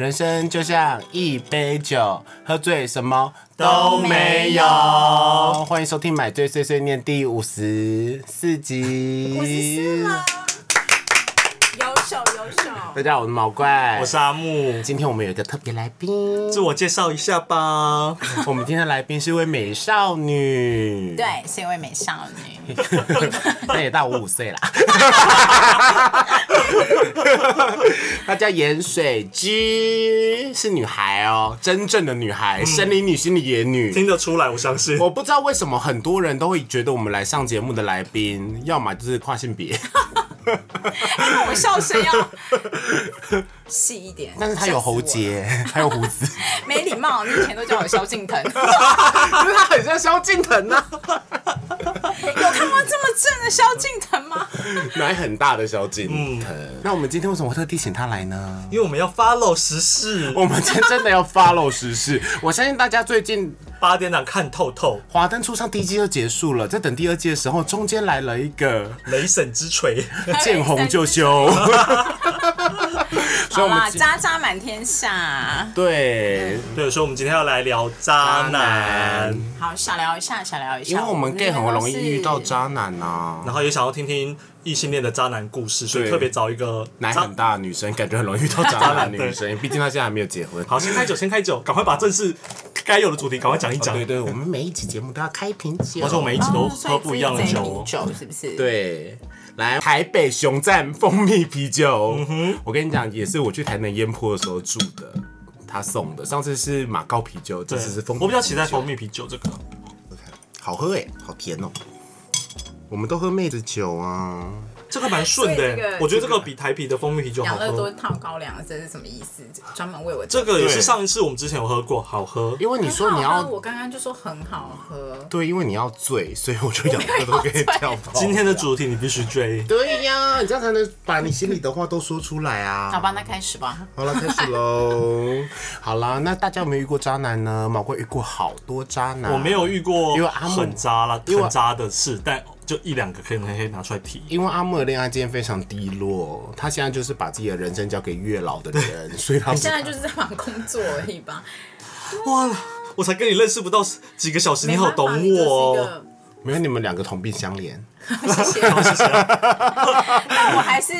人生就像一杯酒，喝醉什么都没有欢迎收听《买醉碎碎念》第五十四集。五十四了，优秀优秀。大家好，我是毛怪，我是阿木，今天我们有一个特别来宾，自我介绍一下吧。我们今天的来宾是一位美少女，对，是一位美少女。那也大我五岁啦。她叫盐水鸡，是女孩哦，真正的女孩，生理女、心理野女。听得出来，我相信。我不知道为什么很多人都会觉得我们来上节目的来宾，要么就是跨性别，那 我笑声要细一点。但是他有喉结，还有胡子，没礼貌。你以前都叫我萧敬腾，有 因为他很像萧敬腾啊，看过这么正的萧敬腾吗？奶很大的萧敬腾。那我们今天为什么会特地请他来呢？因为我们要 follow 时事，我们今天真的要 follow 时事，我相信大家最近八点档看透透，华灯初上第一季就结束了，在等第二季的时候，中间来了一个雷神之锤。见红就休，所以好啦，我们渣渣满天下。对，对，所以我们今天要来聊渣男，好，小聊一下，小聊一下。因为我们 gay 很容易遇到渣。男呐、然后也想要听听异性恋的渣男故事，所以特别找一个渣奶很大的女生，感觉很容易遇到渣男的女生，毕竟她现在还没有结婚。好，先开酒，先开酒，赶快把正式该有的主题赶快讲一讲。哦对对，我们每一集节目都要开瓶酒。而且我每一集都喝不一样的酒是不是？。对，来台北熊赞蜂蜜啤酒，我跟你讲，也是我去台南烟坡的时候住的，他送的。上次是马高啤酒，这次是蜂蜜。我比较期待蜂，蜜啤酒这个。好喝哎，好甜哦。我们都喝妹子酒啊，这个蛮顺的我觉得这个比台啤的蜂蜜啤酒好喝养乐多喝。套高粱，这是什么意思？专门为我这个也是上一次我们之前有喝过，好喝。因为你说你要我刚刚就说很好喝。对，因为你要醉，所以我就养乐多给你跳包。今天的主题你必须追。对呀，你这样才能把你心里的话都说出来啊。好吧，那开始吧。好了，开始喽。好啦，那大家有没有遇过渣男呢？毛怪遇过好多渣男，我没有遇过因为阿木很渣啦，因为很渣的事，但就一两个可以可以拿出来提。因为阿木的恋爱经验非常低落，他现在就是把自己的人生交给月老的人，所以他现在就是在忙工作而已吧。哇，我才跟你认识不到几个小时，你好懂我没有你们两个同病相怜，谢谢，谢谢。但我还是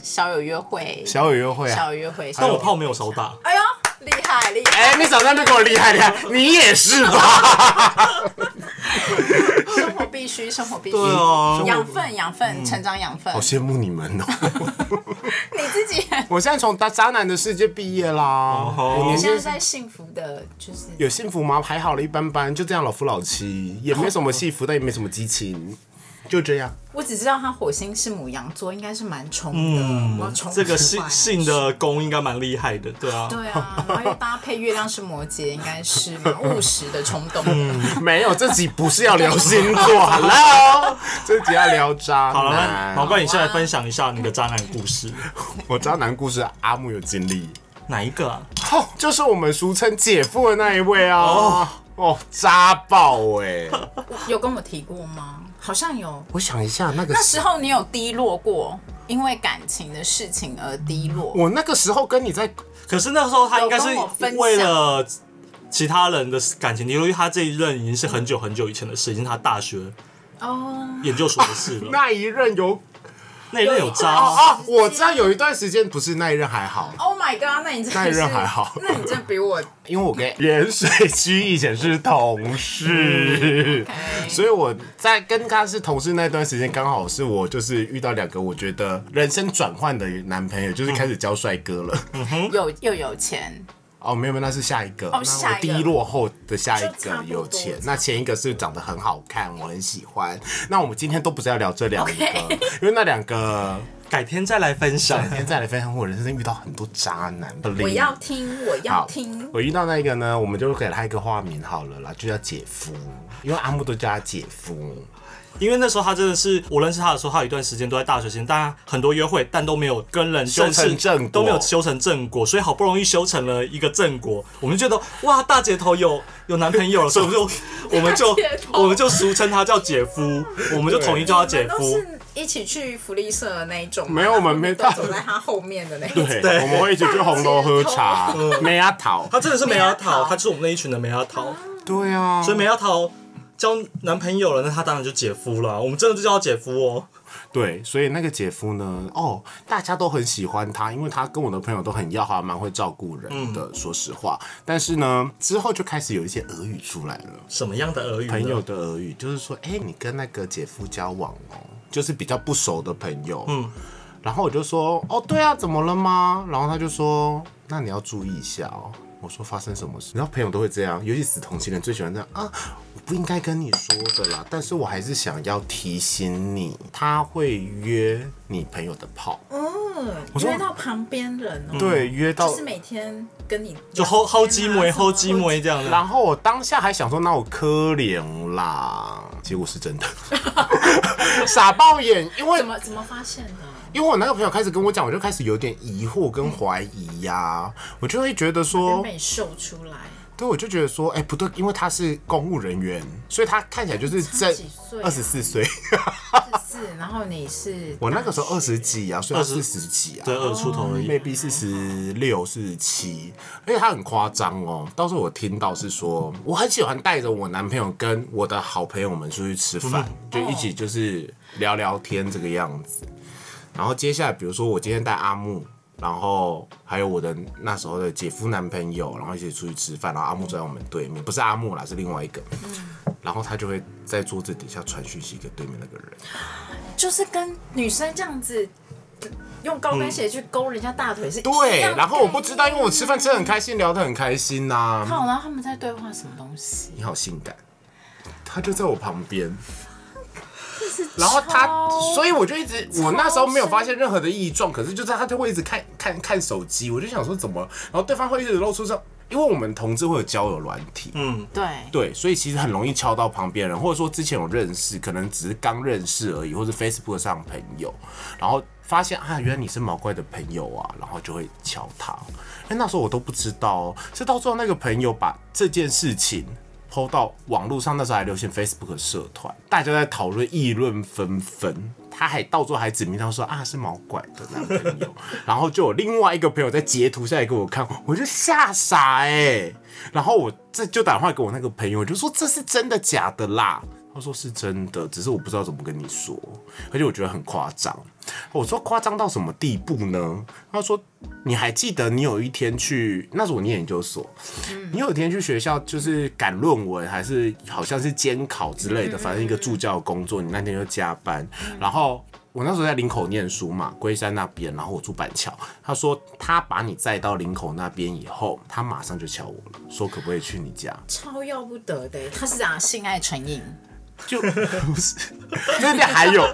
小有约会，小有约会啊。小有约会。但我炮没有少打，哎呦，厉害厉害！哎、你早上就给我厉害厉害，你也是吧？生活必须，生活必须。对啊养分，养分，成长养分好。羡慕你们哦！你自己，我现在从渣渣男的世界毕业啦，哦我年现在在幸福的，就是有幸福吗？还好了，一般般，就这样老夫老妻，也没什么 幸福，但也没什么激情，就这样。我只知道他火星是母羊座，应该是蛮冲的。这个性性的宫应该蛮厉害的，对啊。对啊，然后又搭配月亮是摩羯，应该是蛮务实的冲动的。没有，这集不是要聊星座，Hello，这集要聊渣好了，那男。毛怪，你先来分享一下你的渣男故事，我渣男故事阿木有经历，哪一个啊？哦，就是我们俗称姐夫的那一位啊。哦渣爆哎、有跟我提过吗？好像有。我想一下，那个那时候你有低落过，因为感情的事情而低落。我那个时候跟你在可是那时候他应该是为了其他人的感情，因为他这一任已经是很久很久以前的事，已经他大学哦，研究所的事了。那一任有那一任有渣哦啊，啊，我知道有一段时间不是那一任还好，Oh my god！那你真的那一任还好。那你真的比我因为我跟盐水区以前是同事，所以我在跟他是同事那段时间，刚好是我就是遇到两个我觉得人生转换的男朋友，就是开始交帅哥了。有又有钱，哦，没有没有，那是下一个。那我哦下一落后的下一个有钱那前一个是长得很好看，我很喜欢。那我们今天都不是要聊这两个因为那两个改天再来分享改。天再来分享我人生遇到很多渣男我要听，我要好听。我遇到那一个呢，我们就给他一个化名好了啦，就叫姐夫，因为阿木都叫他姐夫。因为那时候他真的是我认识他的时候，他有一段时间都在大学时间，当然很多约会，但都没有跟人修成正果都没有修成正果，所以好不容易修成了一个正果，我们就觉得哇，大姐头有有男朋友了，所以我们就我们就我们就俗称他叫姐夫，我们就统一叫他姐夫。一起去福利社的那一种，没有我们没走在他后面的那一种。对，我们会一起去红楼喝茶，梅阿桃。他真的是梅亚梅亚桃，他就是我们那一群的梅阿桃。对啊，所以梅阿桃交男朋友了，那他当然就姐夫了。我们真的就叫他姐夫哦。对，所以那个姐夫呢，哦，大家都很喜欢他，因为他跟我的朋友都很要好，蛮会照顾人的。说实话，但是呢，之后就开始有一些俄语出来了。什么样的俄语？朋友的俄语就是说，哎、你跟那个姐夫交往哦，就是比较不熟的朋友。嗯，然后我就说，哦，对啊，怎么了吗？然后他就说，那你要注意一下哦。我说发生什么事？然后朋友都会这样，尤其死同性人最喜欢这样啊！我不应该跟你说的啦，但是我还是想要提醒你，他会约你朋友的炮，嗯，说约到旁边人哦，对，约到就是每天跟你就齁齁鸡梅、齁齁鸡梅这样的。然后我当下还想说，那我可怜啦，结果是真的，傻爆眼，因为怎么怎么发现的？因为我那个朋友开始跟我讲，我就开始有点疑惑跟怀疑呀、我就会觉得说，被秀出来，对，我就觉得说，哎、不对，因为他是公务人员，所以他看起来就是在二十四岁，是，然后你是 我那个时候二十十，几啊，所以他四十几啊，对，二十出头而已。maybe 四十六、四十七，而且他很夸张哦。到时候我听到是说，我很喜欢带着我男朋友跟我的好朋友们出去吃饭，就一起就是聊聊天这个样子。然后接下来，比如说我今天带阿木，然后还有我的那时候的姐夫男朋友，然后一起出去吃饭，然后阿木坐在我们对面，不是阿木啦，是另外一个。然后他就会在桌子底下传讯息给对面那个人。就是跟女生这样子用高跟鞋去勾人家大腿是一对然后我不知道，因为我吃饭吃的很开心，聊得很开心呐、好，然后他们在对话什么东西？你好性感，他就在我旁边，然后他，所以我就一直，我那时候没有发现任何的异状，可是就是他就会一直看看看手机，我就想说怎么，然后对方会一直露出这，因为我们同志会有交友软体，嗯，对，对，所以其实很容易敲到旁边人，或者说之前有认识，可能只是刚认识而已，或是 Facebook 上朋友，然后发现啊，原来你是毛怪的朋友啊，然后就会敲他。因为那时候我都不知道哦，是到最后那个朋友把这件事情。抛到网络上，那时候还流行 Facebook 社团，大家在讨论，议论纷纷。他还到最后还指名他说啊是毛怪的男朋友，然后就有另外一个朋友在截图下来给我看，我就吓傻哎、然后我这就打电话给我那个朋友，我就说这是真的假的啦？他说是真的，只是我不知道怎么跟你说，而且我觉得很夸张。我说夸张到什么地步呢？他说你还记得你有一天去，那时候我念研究所，你有一天去学校就是赶论文，还是好像是监考之类的，反正一个助教的工作，你那天就加班，然后。我那时候在林口念书嘛，龟山那边，然后我住板桥。他说他把你载到林口那边以后，他马上就敲我了，说可不可以去你家？超要不得的，他是讲性爱成瘾，就不是，那边还有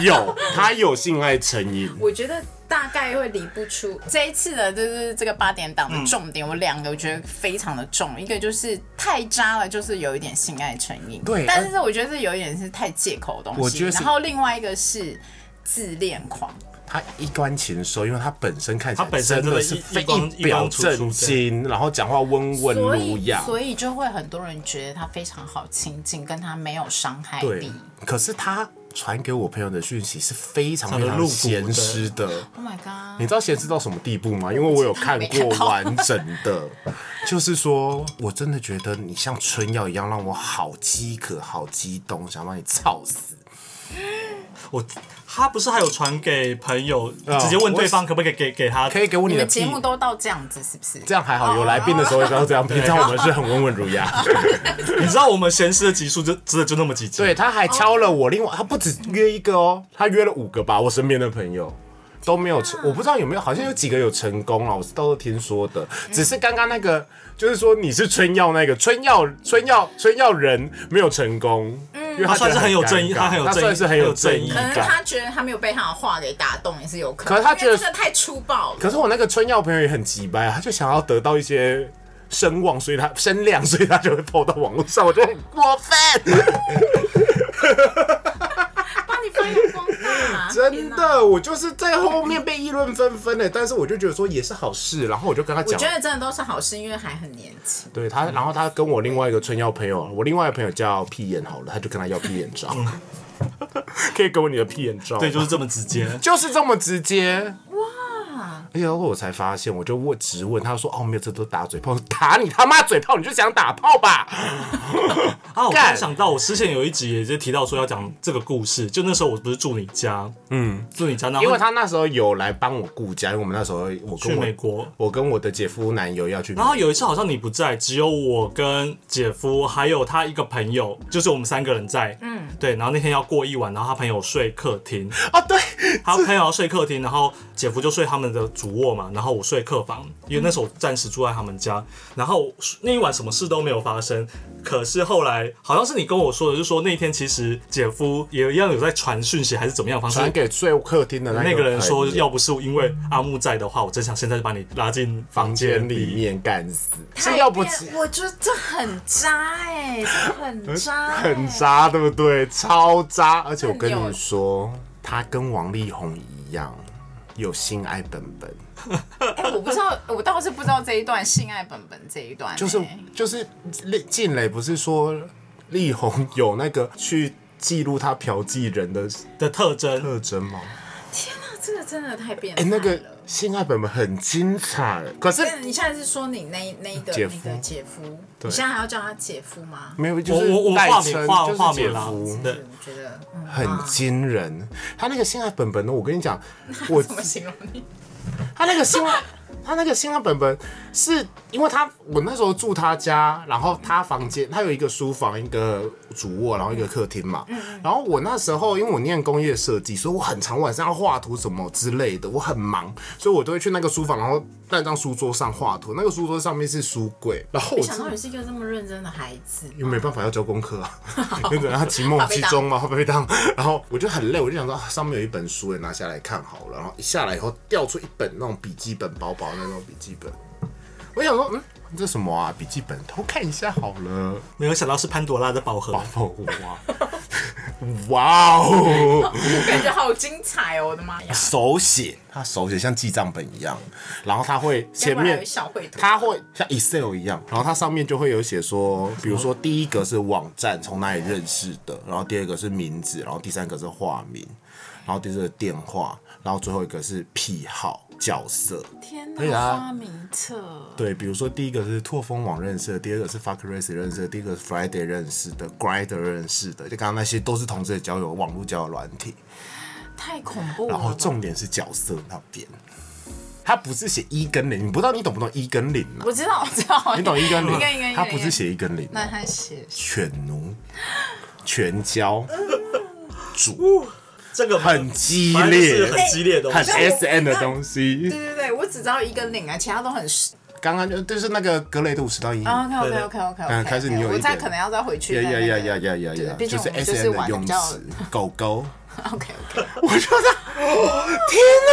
有他有性爱成瘾，我觉得大概会理不出这一次的，就是这个八点档的重点，我两个我觉得非常的重，一个就是太渣了，就是有一点性爱成瘾，对但是我觉得是有一点是太借口的东西，我觉得然后另外一个是自恋狂，他一关禽兽，因为他本身看起来他本身真的是非一光一表正经，然后讲话温文儒雅，所以就会很多人觉得他非常好亲近，跟他没有伤害对力。。可是他传给我朋友的讯息是非常非常非常露骨的咸湿的。Oh my god！你知道咸湿到什么地步吗？因为我有看过完整的，就是说我真的觉得你像春药一样，让我好饥渴、好激动，想把你操死。我他不是还有传给朋友，啊直接问对方可不可以给给他？可以给我你的屁你们节目都到这样子是不是？这样还好，有来宾的时候也不要这样，平常我们是很温文儒雅。你知道我们闲时的集数就真的就那么几集，对，他还敲了我，另外他不止约一个哦，他约了五个吧，我身边的朋友。都没有成，我不知道有没有，好像有几个有成功了，我是都是听说的。只是刚刚那个，就是说你是春药那个春药春药春药人没有成功，嗯因为他他算是很有正义他很有正义他算是很有正义可能。他觉得他没有被他的话给打动，也是有可能。可是他觉得因为这个太粗暴了。可是我那个春药朋友也很急掰啊，他就想要得到一些声望，所以他声量，所以他就会抛到网络上，我觉得很过分。帮你分发扬光大，真。的，我就是在后面被议论纷纷的，但是我就觉得说也是好事，然后我就跟他讲我觉，得真的都是好事，因为还很年轻。对他，然后他跟我另外一个春药朋友，我另外一个朋友叫屁眼好了，他就跟他要屁眼照，可以给我你的屁眼照吗，对，就是这么直接。就是这么直接。啊，而且后我才发现，我就问直问他说：“哦，没有，这都打嘴炮，打你他妈嘴炮，你就想打炮吧。啊，我突干。然想到，我之前有一集也就提到说要讲这个故事，就那时候我不是住你家，嗯，住你家，那？”因为他那时候有来帮我顾家，因为我们那时候我去跟我美国，我跟我的姐夫男友要去，然后有一次好像你不在，只有我跟姐夫还有他一个朋友，就是我们三个人在，嗯，对，然后那天要过一晚，然后他朋友睡客厅，啊，对，他朋友要睡客厅，然后姐夫就睡他们的主卧嘛，然后我睡客房，因为那时候我暂时住在他们家，然后那一晚什么事都没有发生。可是后来好像是你跟我说的，就说那天其实姐夫也一样有在传讯息还是怎么样的方式传。给睡客厅的那那个人说，要不是因为阿木在的话，我真想现在就把你拉进房房间里间里。面干死，是太要不变我觉得这很渣哎、这很渣、欸，很。渣，对不对？超渣！而且我跟你说，他跟王力宏一样，有性爱本本，哎、我不知道，我倒是不知道这一段性爱本本这一段、欸，就是就是静蕾不是说力宏有那个去记录他嫖妓人的的特征，特征吗？天哪，这个真的太变哎、态了。那个性爱本本很精彩，可是你现在是说你那那一个姐夫那个姐夫，你现在还要叫他姐夫吗？没有就是我我我代画面画称就是姐夫，对我觉得嗯，很惊人。他那个性爱本本呢，我跟你讲，我怎么形容你？他那个性爱，他那个新浪本本是因为他我那时候住他家，然后他房间他有一个书房，一个主卧，然后一个客厅嘛。然后我那时候因为我念工业设计，所以我很常晚上要画图什么之类的，我很忙，所以我都会去那个书房，然后那张书桌上画图。那个书桌上面是书柜，然后我想到你是一个这么认真的孩子。因为没办法要交功课啊，那个他期末、期中嘛，会不会当？然后我就很累，我就想说、啊上面有一本书，也拿下来看好了。然后一下来以后，掉出一本那种笔记本，薄薄的那种笔记本。我想说，嗯，这什么啊？笔记本，偷看一下好了。没有想到是潘多拉的宝盒。哦哇，哇哦！感觉好精彩哦！我的妈呀！手写，他手写像记账本一样，然后他会前面该不会还有小绘图，它会像 Excel 一样，然后它上面就会有写说，比如说第一个是网站从哪里认识的，然后第二个是名字，然后第三个是化名，然后第四个电话，然后最后一个是癖好角色。天哪，花名册。对，比如说第一个是拓风网认识的，第二个是 Fuck Race 认识的，第一个是 Friday 认识的，Grinder 认识的，就刚刚那些都是同志的交友网络交友软体。太恐怖了。然后重点是角色那边，他不是写一跟零，你不知道你懂不懂一跟零啊？我知道，我知道，你懂一跟零？他不是写一跟零啊，那他写犬奴、全交、主，这个很激烈，很激烈的东很。S N 的东西。对对对，我只知道一个领啊，其他都很实。刚刚就就是那个格雷的五十到一，OK OK OK OK 嗯 OK，开始你有一我再点可能要再回去呀。呀呀呀呀呀就是 S 是 N 的用玩的比较词，狗狗。OK OK。我觉得，天哪，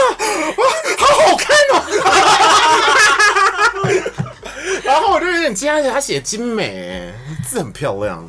哇，好好看哦！然后我就有点惊讶，而且他写精美，字很漂亮。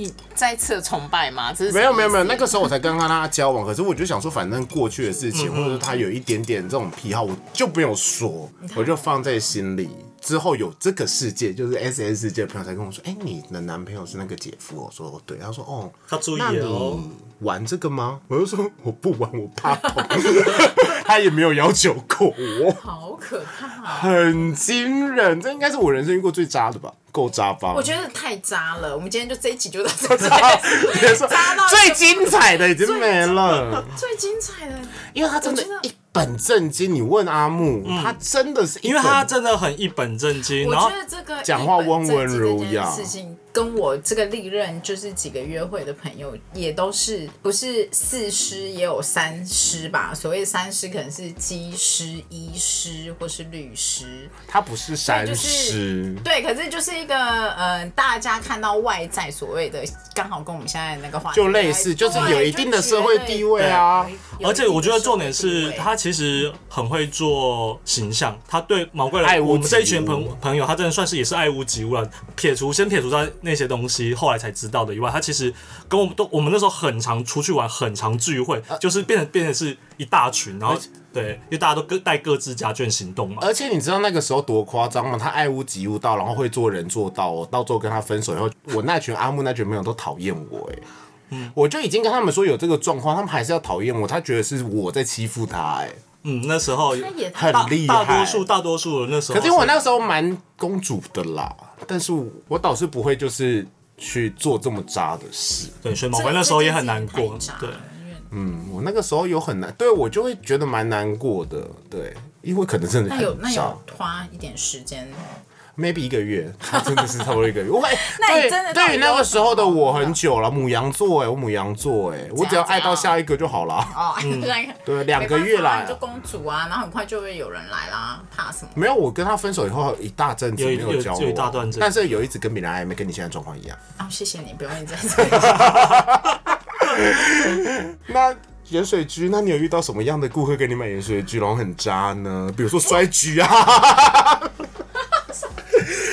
你再次崇拜吗？这是没有没有没有，那个时时候我才刚跟他交往，可是我就想说，反正过去的事情，或者是他有一点点这种癖好，我就没有说，我就放在心里。之后有这个世界，就是 S S 世界的朋友才跟我说，哎、你的男朋友是那个姐夫？我说对，他说哦，他注意了哦你玩这个吗？我就说我不玩，我怕痛。他也没有要求过我，好可怕、啊。很惊人，这应该是我人生遇过最渣的吧，够渣吧？我觉得太渣了，我们今天就这一集就到这 里。别说渣到最精彩的已经没了。最精彩的，因为他真的一本正经。你问阿木，他真的是，因为他真的很一本正经，我然后觉得这个讲话温文儒雅跟我这个历任就是几个约会的朋友，也都是不是四师也有三师吧？所谓三师可能是技师、医师或是律师。他不是山就是师，对，可是就是一个呃，大家看到外在所谓的，刚好跟我们现在那个话题就类似就是有一定的社会地位啊。而且我觉得重点是他其实很会做形象，他对毛怪人，爱我们这一群朋朋友，他真的算是也是爱屋及乌了。撇除先撇除他那些东西，后来才知道的以外，他其实跟我们都我们那时候很常出去玩，很常聚会，就是变成变成是一大群，然后对，因为大家都各带各自家眷行动嘛。而且你知道那个时候多夸张吗？他爱屋及乌到，然后会做人做到哦。到最后跟他分手以后，我那群阿木那群朋友都讨厌我哎。嗯，我就已经跟他们说有这个状况，他们还是要讨厌我。他觉得是我在欺负他哎。嗯，那时候也很大厉害大多数大多数的那时候，可是我那时候蛮公主的啦，但是我倒是不会就是去做这么渣的事。对，所以毛怪那时候也很难过，对。嗯，我那个时候有很难，对我就会觉得蛮难过的，对，因为可能真的那有那有花一点时间，maybe 一个月，他 真的是差不多一个月。我 那你对真的对于那个时候的我很久了，母羊座哎，我母羊座哎，我只要爱到下一个就好了。哦，那个对两个月啦就公主啊，然后很快就会有人来啦，怕什么？没有，我跟他分手以后一大阵子没有交往，一大段子但是有一直跟别人暧昧，跟你现在状况一样。啊，谢谢你，不用一直在这里。那盐水居，那你有遇到什么样的顾客给你买盐水居，然后很渣呢？比如说摔居啊。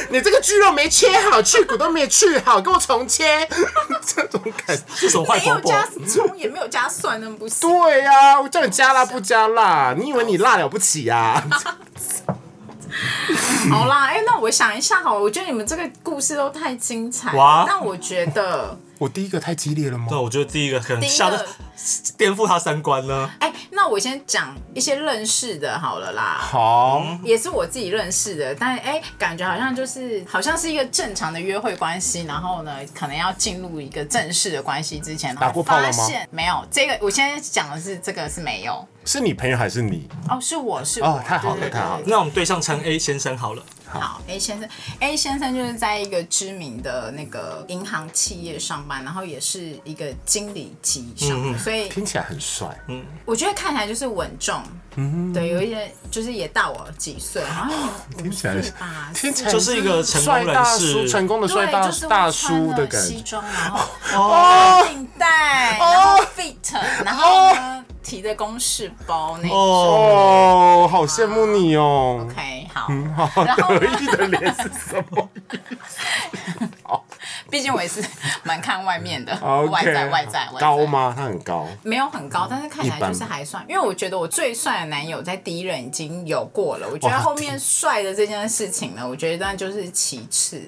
你这个猪肉没切好，去骨都没有去好，给我重切，这种感觉。是什么坏婆婆？没有加葱，也没有加蒜，那不行。对呀、我叫你加辣不加辣，你以为你辣了不起啊？好啦，哎、那我想一下好了，我觉得你们这个故事都太精彩了哇。但我觉得，我第一个太激烈了吗对，？我觉得第一个可能第一吓得，颠覆他三观呢。哎、那我先讲一些认识的好了啦。好，也是我自己认识的，但哎、感觉好像就是好像是一个正常的约会关系，然后呢，可能要进入一个正式的关系之前，然后打过炮了吗发现没有，这个我现在讲的是这个是没有是你朋友还是你？哦，是我是我，哦太好了太好了那我们对象称 A 先生好了。好，A 先生，A 先生就是在一个知名的那个银行企业上班，然后也是一个经理级上班，所以听起来很帅，嗯。我觉得看起来就是稳重，嗯对，有一些就是也大我几岁，好像有 五听起来岁吧，听起来就是一个成功帅大人士叔，成功的帅，大就是大叔的感觉。西装，然后哦领带，然后 fit，然后呢提的公事包那种。好羡慕你哦。OK，好，好然后呢得意的脸是什么 毕竟我也是蛮看外面的，？OK，外在外在外在高吗？他很高。没有很高，但是看起来就是还算。因为我觉得我最帅的男友在第一任已经有过了，我觉得后面帅的这件事情呢，我觉得那就是其次，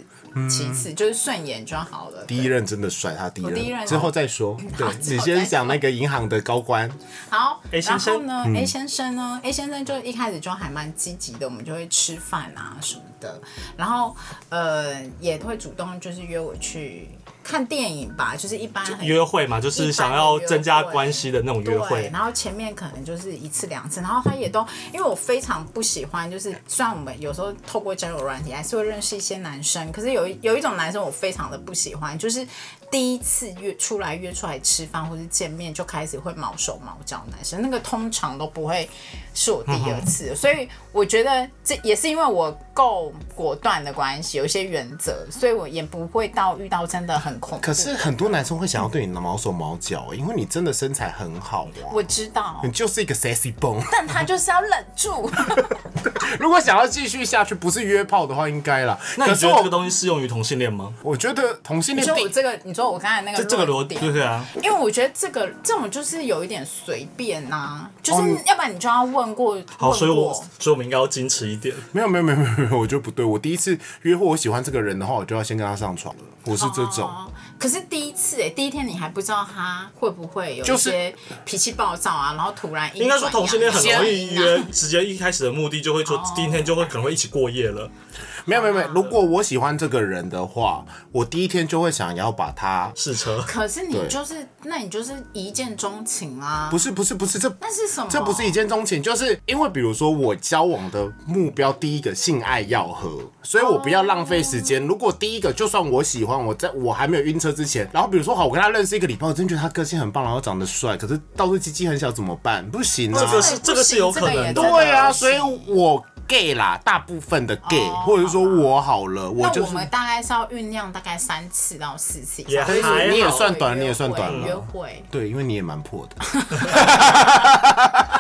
其次就是顺眼就好了。第一任真的帅，他第一我第一任任之后再说。对你先讲那个银行的高官，好 A 先然生后呢、a 先生呢，A 先生就一开始就还蛮积极的，我们就会吃饭啊什么的，然后呃也会主动就是约我去看电影吧，就是一般约会嘛，就是想要增加关系的那种约，会。然后前面可能就是一次两次，然后他也都，因为我非常不喜欢，就是虽然我们有时候透过交友软体还是会认识一些男生，可是有一有一种男生我非常的不喜欢，就是第一次约出来约出来吃饭或是见面就开始会毛手毛脚的男生，那个通常都不会是我第二次，所以我觉得这也是因为我够果断的关系，有一些原则，所以我也不会到遇到真的很恐怖。可是很多男生会想要对你毛手毛脚，因为你真的身材很好啊，我知道你，就是一个 sexy bone。但他就是要忍住。如果想要继续下去，不是约炮的话，应该啦。那你觉得这个东西适用于同性恋吗？我觉得同性恋第说我这个，你说我刚才那个这这个逻论点，对对啊，因为我觉得这个这种就是有一点随便呐、就是要不然你就要问过，好，所以我所以我们应该要矜持一点。没有没有没有没有没有，我觉得不对。我第一次约会，我喜欢这个人的话，我就要先跟他上床了。我是这种。哦可是第一次哎、第一天你还不知道他会不会有就是一些脾气暴躁啊，然后突然应该说同性恋很容易约啊，直接一开始的目的就会说第一天就会可能会一起过夜了。没有没有没有，如果我喜欢这个人的话，我第一天就会想要把他。试车，可是你就是，那你就是一见钟情啊？不是不是不是，这那是什么？这不是一见钟情，就是因为比如说我交往的目标，第一个性爱要合，所以我不要浪费时间。如果第一个就算我喜欢，我在我还没有晕车之前，然后比如说好，我跟他认识一个礼拜，我真觉得他个性很棒，然后长得帅，可是倒是鸡鸡很小怎么办？不行啊！这个是这个是有可能对啊，所以我 gay 啦，大部分的 gay，、或者是说我好了，我就是那我们大概是要酝酿大概三次到四次以也上，还好你也算短，你也算短了约了。会，对，因为你也蛮破的。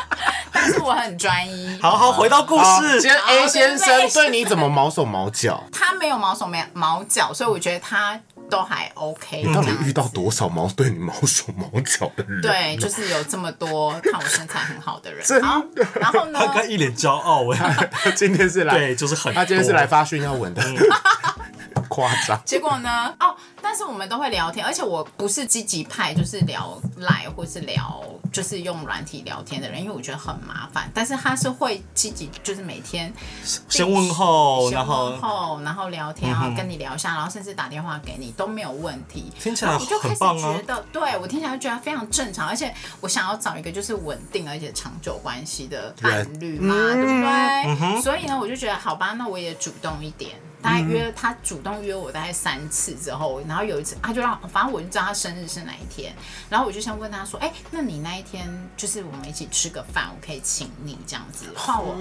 但是我很专一。好好回到故，事今，天 A 先生对你怎么毛手毛脚？他没有毛手没毛脚，所以我觉得他都还 OK 你到底遇到多少毛对你毛手毛脚的人？对，就是有这么多看我身材很好的人。真的然后然后呢他？刚一脸骄傲哎，他今天是来，对，就是很。他今天是来发讯要文的，夸张。结果呢？哦，但是我们都会聊天，而且我不是积极派，就是聊赖或是聊，就是用软体聊天的人，因为我觉得很麻烦。但是他是会积极，就是每天先问候，先然后然后聊天，然后跟你聊一下，然后甚至打电话给你都没有问题。听起来我就开始觉得，对我听起来就觉得非常正常，而且我想要找一个就是稳定而且长久关系的伴侣嘛，对不对？所以呢，我就觉得好吧，那我也主动一点。大概约他主动约我大概三次之后，然后有一次他就让，反正我就知道他生日是哪一天，然后我就先问他说，哎、那你那一天就是我们一起吃个饭，我可以请你这样子，换我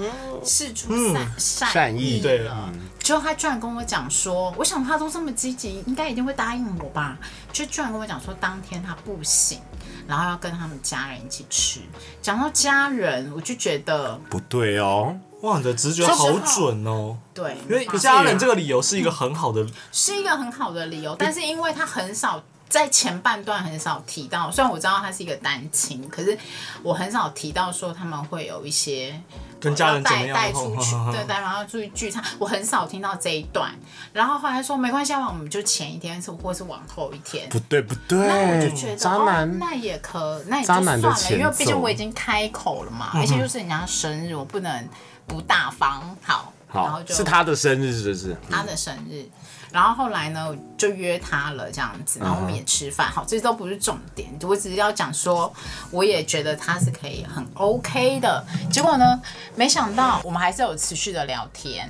试出善、善善意对了。结果他居然跟我讲说，我想他都这么积极，应该一定会答应我吧？就居然跟我讲说，当天他不行，然后要跟他们家人一起吃。讲到家人，我就觉得不对哦，哇，你的直觉好准哦。对，因为家人这个理由是一个很好的，是一个很好的理由，但是因为他很少在前半段很少提到，虽然我知道他是一个单亲，可是我很少提到说他们会有一些跟家人带带出去对，带然后出去聚餐，我很少听到这一段。然后后来说没关系，啊，我们就前一天是或是往后一天。不对不对那我就觉，得哦，渣男那也可，那也就算了，因为毕竟我已经开口了嘛，而且又是人家生日，我不能不大方。好，然后，就是他的生日是不是？他的生日，然后后来呢，就约他了这样子，然后我们也吃饭。好，这都不是重点，我只是要讲说，我也觉得他是可以很 OK 的。结果呢，没想到我们还是有持续的聊天。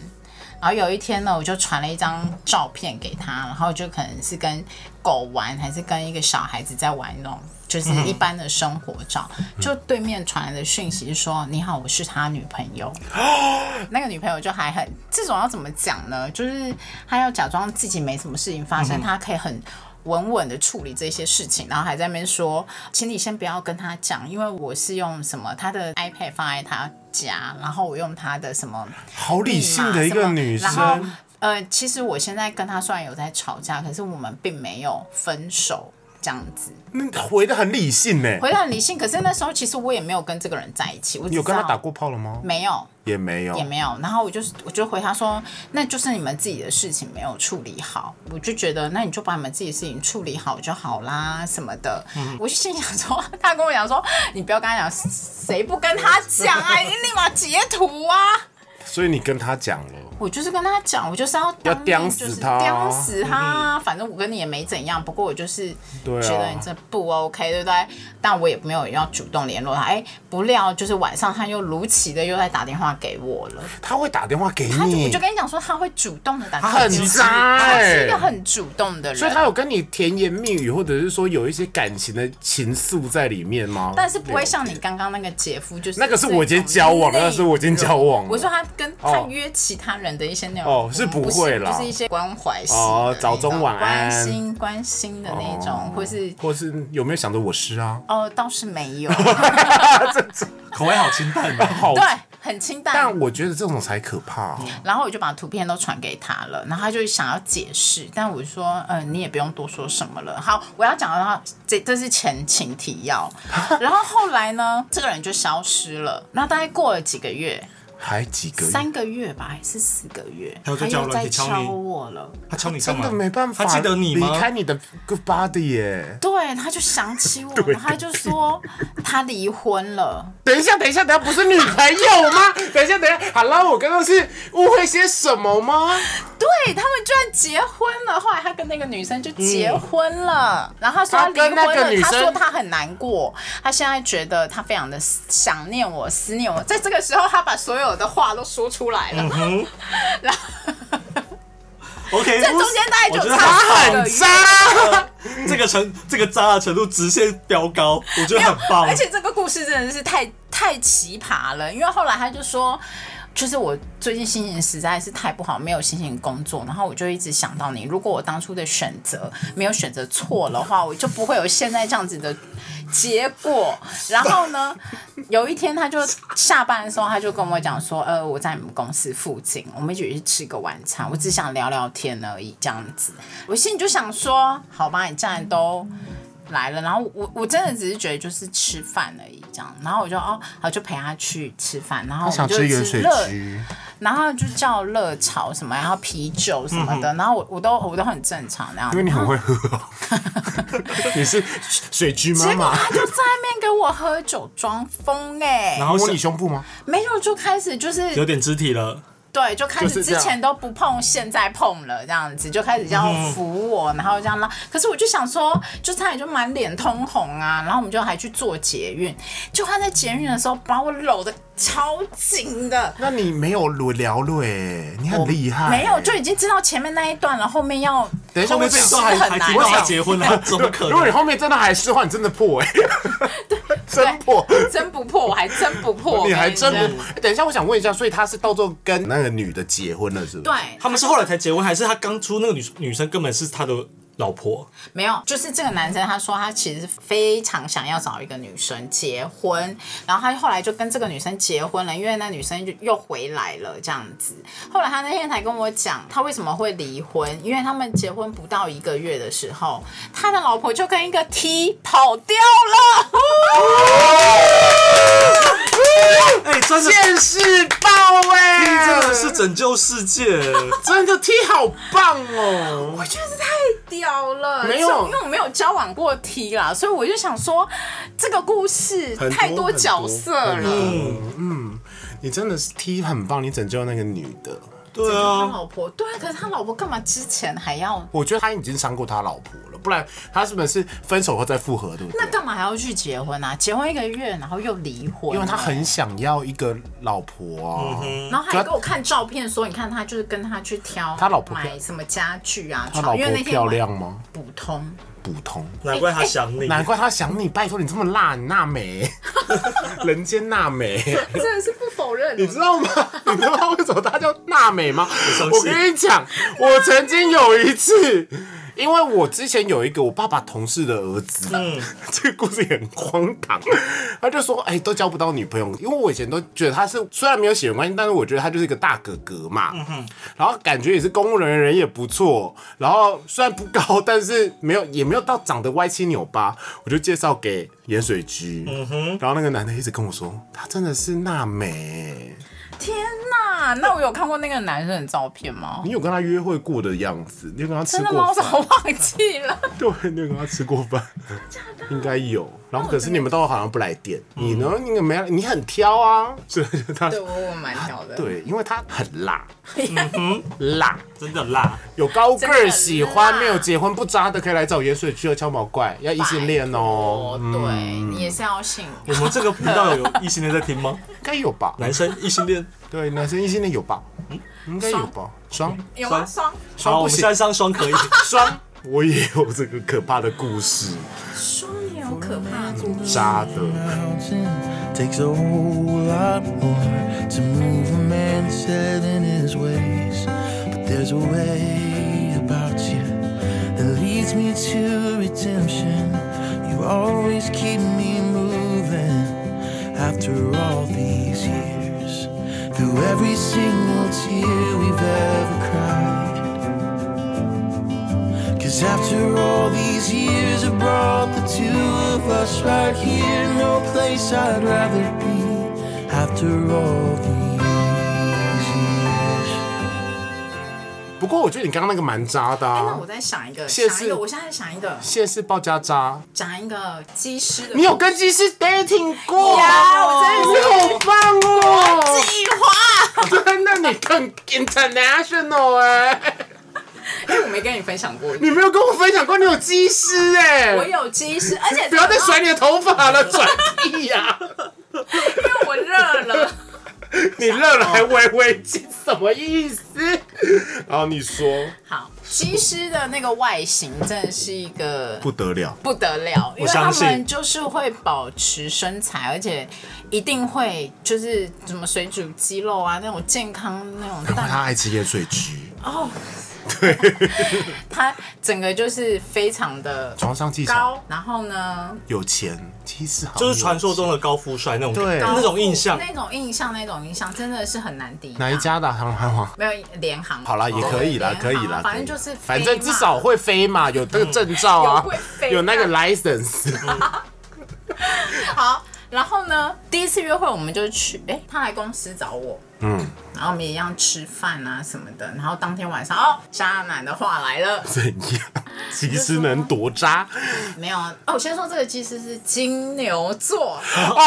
然后有一天呢，我就传了一张照片给他，然后就可能是跟狗玩，还是跟一个小孩子在玩那种，就是一般的生活照。就对面传来的讯息是说：“你好，我是他女朋友。” 那个女朋友就还很，这种要怎么讲呢？就是他要假装自己没什么事情发生，他可以很。稳稳的处理这些事情，然后还在那边说，请你先不要跟他讲，因为我是用什么他的 iPad 放在他家，然后我用他的什么好理性的一个女然后生，呃，其实我现在跟他虽然有在吵架，可是我们并没有分手这样子，那回的很理性呢。回的很理性。可是那时候其实我也没有跟这个人在一起，我有跟他打过炮了吗？没有？也没有也。没有。然后我就我就回他说，那就是你们自己的事情没有处理好。我就觉得，那你就把你们自己的事情处理好就好啦，什么的。我就心想说，他跟我讲说，你不要跟他讲，谁不跟他讲啊？你立马截图啊！所以你跟他讲了，我就是跟他讲，我就是要要刁死就是他刁死他。反正我跟你也没怎样，不过我就是觉得你这不 OK，对不对？但我也没有要主动联络他。哎，不料就是晚上他又如期的又在打电话给我了。他会打电话给他就我就，跟你讲说，他会主动的打电他很渣他是一个哎。很主动的人，所以他有跟你甜言蜜语，或者是说有一些感情的情愫在里面吗？但是不会像你刚刚那个姐夫，就是那个是我已经交往了，那是我已经交往了。我说他跟他哦约其他人的一些内容哦是不会啦就是一些关怀型哦早中晚安关心关心的那种，或是或是有没有想着我是啊？哦倒是没有，口味好清淡哦。好，对，很清淡。但我觉得这种才可怕、哦。然后我就把图片都传给他了，然后他就想要解释，但我就说，嗯、你也不用多说什么了。好，我要讲的话，这这是前情提要。然后后来呢，这个人就消失了。然后大概过了几个月，还几个月，三个月吧，还是四个月，他又在交友又在软体敲敲你我了。他敲你干嘛？真的没办法，他记得你吗离？开你的 good body 耶。对，他就想起我，然后他就说他离婚了。等一下，等一下，等一下，不是女朋友吗？等一下，等一下，Hello，我刚刚是误会些什么吗？对他们居然结婚了，后来他跟那个女生就结婚了，然后他说他跟那离婚了，个女生他说他很难过，他现在觉得他非常的想念我、思念我，在这个时候他把所有的话都说出来了，然后 OK，这中间大概就我觉得差他很渣，这个程这个渣的程度直线飙高，我觉得很棒。而且这个故事真的是太太奇葩了，因为后来他就说。就是我最近心情实在是太不好，没有心情工作，然后我就一直想到你。如果我当初的选择没有选择错的话，我就不会有现在这样子的结果。然后呢，有一天他就下班的时候，他就跟我讲说，呃，我在你们公司附近，我们一起去吃个晚餐，我只想聊聊天而已，这样子。我心里就想说，好吧，你既然都来了，然后我我真的只是觉得就是吃饭而已，这样，然后我就哦，好就陪他去吃饭，然后我想就吃盐水然后就叫热炒什么，然后啤酒什么的，然后我我都我都很正常那样。因为你很会喝哦。你是水居妈结果，他就在那边给我喝酒装疯哎、然后摸你胸部吗？没有就开始就是有点肢体了，对，就开始之前都不碰，现在碰了这样子，就开始这样扶我，然后这样拉。可是我就想说，就差点就满脸通红啊，然后我们就还去做捷运，就他在捷运的时候把我搂的超紧的。那你没有聊嘞，你很厉害。没有，就已经知道前面那一段了，后面要等一下，后面我想这一段还很难我想结婚了，怎么可能如果你能？后面真的还是的话，你真的破哎，真破。真不破，我还真不破，你还真不、欸等一下，我想问一下，所以他是到最后跟那个女的结婚了，是不是？对，他们是后来才结婚，还是他刚出那个女女生根本是他的老婆？没有，就是这个男生他说他其实非常想要找一个女生结婚，然后他后来就跟这个女生结婚了，因为那女生就又回来了这样子。后来他那天才跟我讲，他为什么会离婚，因为他们结婚不到一个月的时候，他的老婆就跟一个 T 跑掉了。哎、真的，见识爆哎、真的是拯救世界。真的 T 好棒哦！我觉得太屌了，没有因为我没有交往过 T 啦，所以我就想说，这个故事太多角色了。嗯，你真的是 T 很棒，你拯救那个女的。对他啊，老婆对啊，可是他老婆干嘛之前还要？我觉得他已经伤过他老婆了，不然他是不是分手后再复合，对不对那？干嘛还要去结婚啊？结婚一个月，然后又离婚，因为他很想要一个老婆啊。然后还给我看照片，说你看他就是跟他去挑他老婆漂买什么家具啊，他老婆漂亮吗？普通，普通。难怪他想你。难怪他想你，拜托你这么辣，你娜美，人间娜美，真的是不否认。你知道吗？你知道为什么他叫娜美吗？我跟你讲，我曾经有一次，因为我之前有一个我爸爸同事的儿子，嗯，这个故事也很荒唐，他就说，哎、都交不到女朋友，因为我以前都觉得他是虽然没有血缘关系，但是我觉得他就是一个大哥哥嘛，然后感觉也是公务人员，人也不错，然后虽然不高，但是没有也没有到长得歪七扭八，我就介绍给盐水居，然后那个男的一直跟我说，他真的是娜美。天呐！那我有看过那个男生的照片吗？你有跟他约会过的样子，你有跟他吃真的吗？我早？忘记了？对，你有跟他吃过饭？应该有。然后可是你们都好像不来电，你呢？你有没有？你很挑啊，所以他对我我蛮挑的。对，因为他很辣，辣，真的辣，有高个儿喜欢没有结婚不渣的，可以来找盐水区的敲毛怪，要异性恋哦，对你也是要信。我们这个频道有异性恋在听吗？应该有吧？男生异性恋。对，男生异性恋有吧？嗯应该有吧？双有吗？双好，双不行我们现在上双可以。双我也有这个可怕的故事，双也有可怕的故事。渣的。 mountain takes a whole lot more to move a man set in his ways. But there's a way about you that leads me to redemption. You always keep me moving after all these years. Through every single tear we've ever cried. Cause after all these years, it brought the two of us right here. No place I'd rather be after all these years. 不过我觉得你刚刚那个蛮渣的啊哎那我，再想一个，谢想一个，我现在想一个，谢氏报家渣，讲一个机师的。你有跟机师 dating 过？呀我真的好棒哦！计划？真的，你更 international 哎、因为我没跟你分享过，你没有跟我分享过你有机师哎、我有机师，而且不要再甩你的头发了，甩屁呀、因为我热了。你热了还微微惊，什么意思？然后你说好，机师的那个外形真的是一个不得了，不得了，因为他们就是会保持身材，而且一定会就是什么水煮鸡肉啊那种健康那种他蛋爱吃盐水鸡。哦，他 整个就是非常的床上技巧高，然后呢，有钱，其实好就是传说中的高富帅那种对那种印象。那种印象，那种印象真的是很难抵挡。哪一？家的航航皇？没有联航。好啦，也可以啦，对可以啦，反正就是飞嘛，反正至少会飞嘛，有这个证照啊有会，飞有那个 license。好。然后呢，第一次约会我们就去，哎，他来公司找我，嗯，然后我们也一样吃饭啊什么的。然后当天晚上，哦，渣男的话来了，怎样？其实能多渣没有啊？哦，我先说这个其实是金牛座，哦！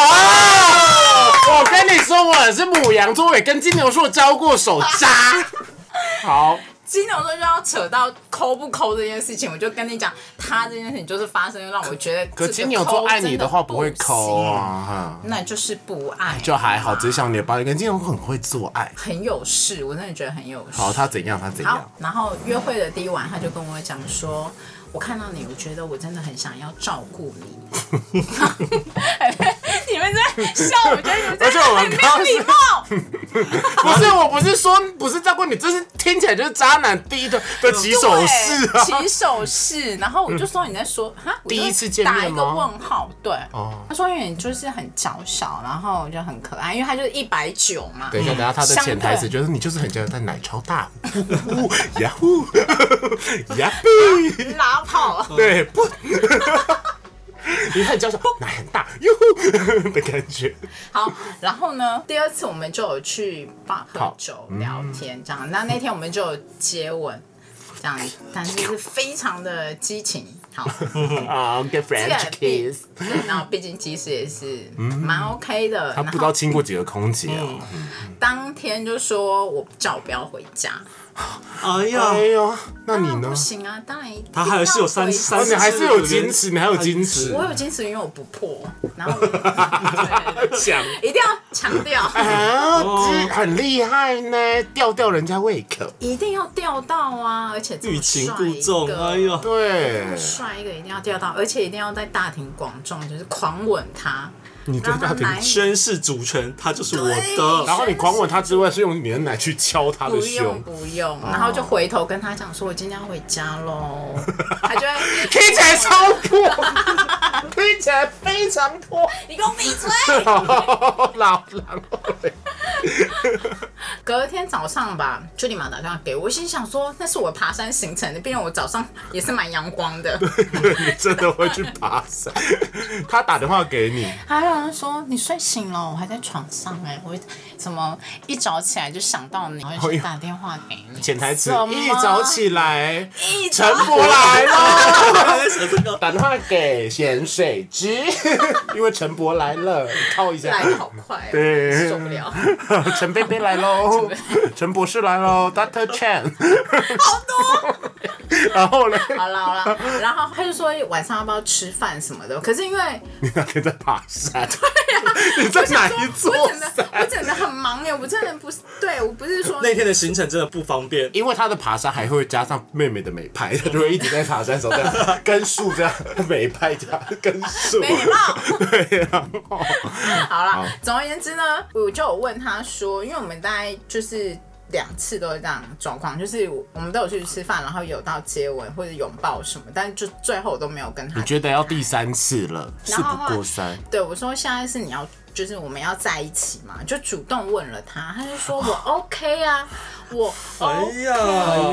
我跟你说，我是母羊座，我也跟金牛座交过手，渣。好，金牛座就要扯到抠不抠这件事情，我就跟你讲，他这件事情就是发生让我觉得，可金牛座爱你的话不会抠啊，那就是不爱，就还好，只是想你的包跟金牛座很会做爱。很有事，我真的觉得很有事。好，他怎样？他怎好样？，然后约会的第一晚，他就跟我讲说，我看到你，我觉得我真的很想要照顾你。在笑，我觉得你们在没有礼貌。不是，我不是说不是照顾你，这是听起来就是渣男第一的的起手式啊。起手式，然后我就说你在说哈，我第一次见面打一个问号，对，哦他说因为你就是很娇小，然后就很可爱，因为他就是一百九嘛，等一下，等下，他的潜台词就是你就是很娇小，但奶超大，呀呼呀呼，拉炮，对不？你很娇小，奶很大，哟呼 的感觉。好，然后呢，第二次我们就有去 bar 喝酒聊天，这样，那那天我们就有接吻，这样，但是是非常的激情，好。啊 French 毕 kiss。然后毕竟其实也是蛮 OK 的。他不知道亲过几个空姐哦。当天就说我叫我不要回家，哎呀哎，呦，那你呢不？行啊，当然他还是有三三哦，你还是有矜持，你还有矜持我。有矜持，因为我不破，然后我 对讲一定要强调，很厉害呢，吊吊人家胃口。一定要吊到啊！而且欲擒故纵，哎呀，对，帅一个一定要吊到，而且一定要在大庭广众，就是狂吻他，你对他挺让他难宣誓主权，他就是我的。然后你狂吻他之外，是用你的奶去敲他的不用，不用，然后就回头跟他讲说，我今天要回家喽，他就会听起来超破，听起来非常破。你给我闭嘴。老狼，隔天早上吧，就立马打电话给我，我心想说那是我爬山行程的，毕竟我早上也是蛮阳光的。你真的会去爬山？他打电话给你，还有人说你睡醒了，我还在床上哎、我怎么一早起来就想到你，然后就打电话给你。潜台词一早起来，陈伯来了，打电话给咸水鸡，因为陈伯来了，靠一下。来的好快、对哦，受不了。陈贝贝来喽，陈博士来喽，Doctor Chan，好多。然后呢？好了好了，然后他就说晚上要不要吃饭什么的，可是因为你那天在爬山，对呀，你在哪一座我整的我山？整的很忙哎，我真的不是对我不是说那天的行程真的不方便。因为他的爬山还会加上妹妹的美拍，他就会一直在爬山的时候在跟树这样美拍这样跟树。没礼貌。对，然后好了，总而言之呢，我就有问他说，因为我们大概就是两次都是这样状况，就是我们都有去吃饭，然后有到接吻或者拥抱什么，但是就最后都没有跟他你。觉得要第三次了，事然后不过三。对我说，现在是你要，就是我们要在一起嘛，就主动问了他，他就说我 OK 啊，我哎 OK。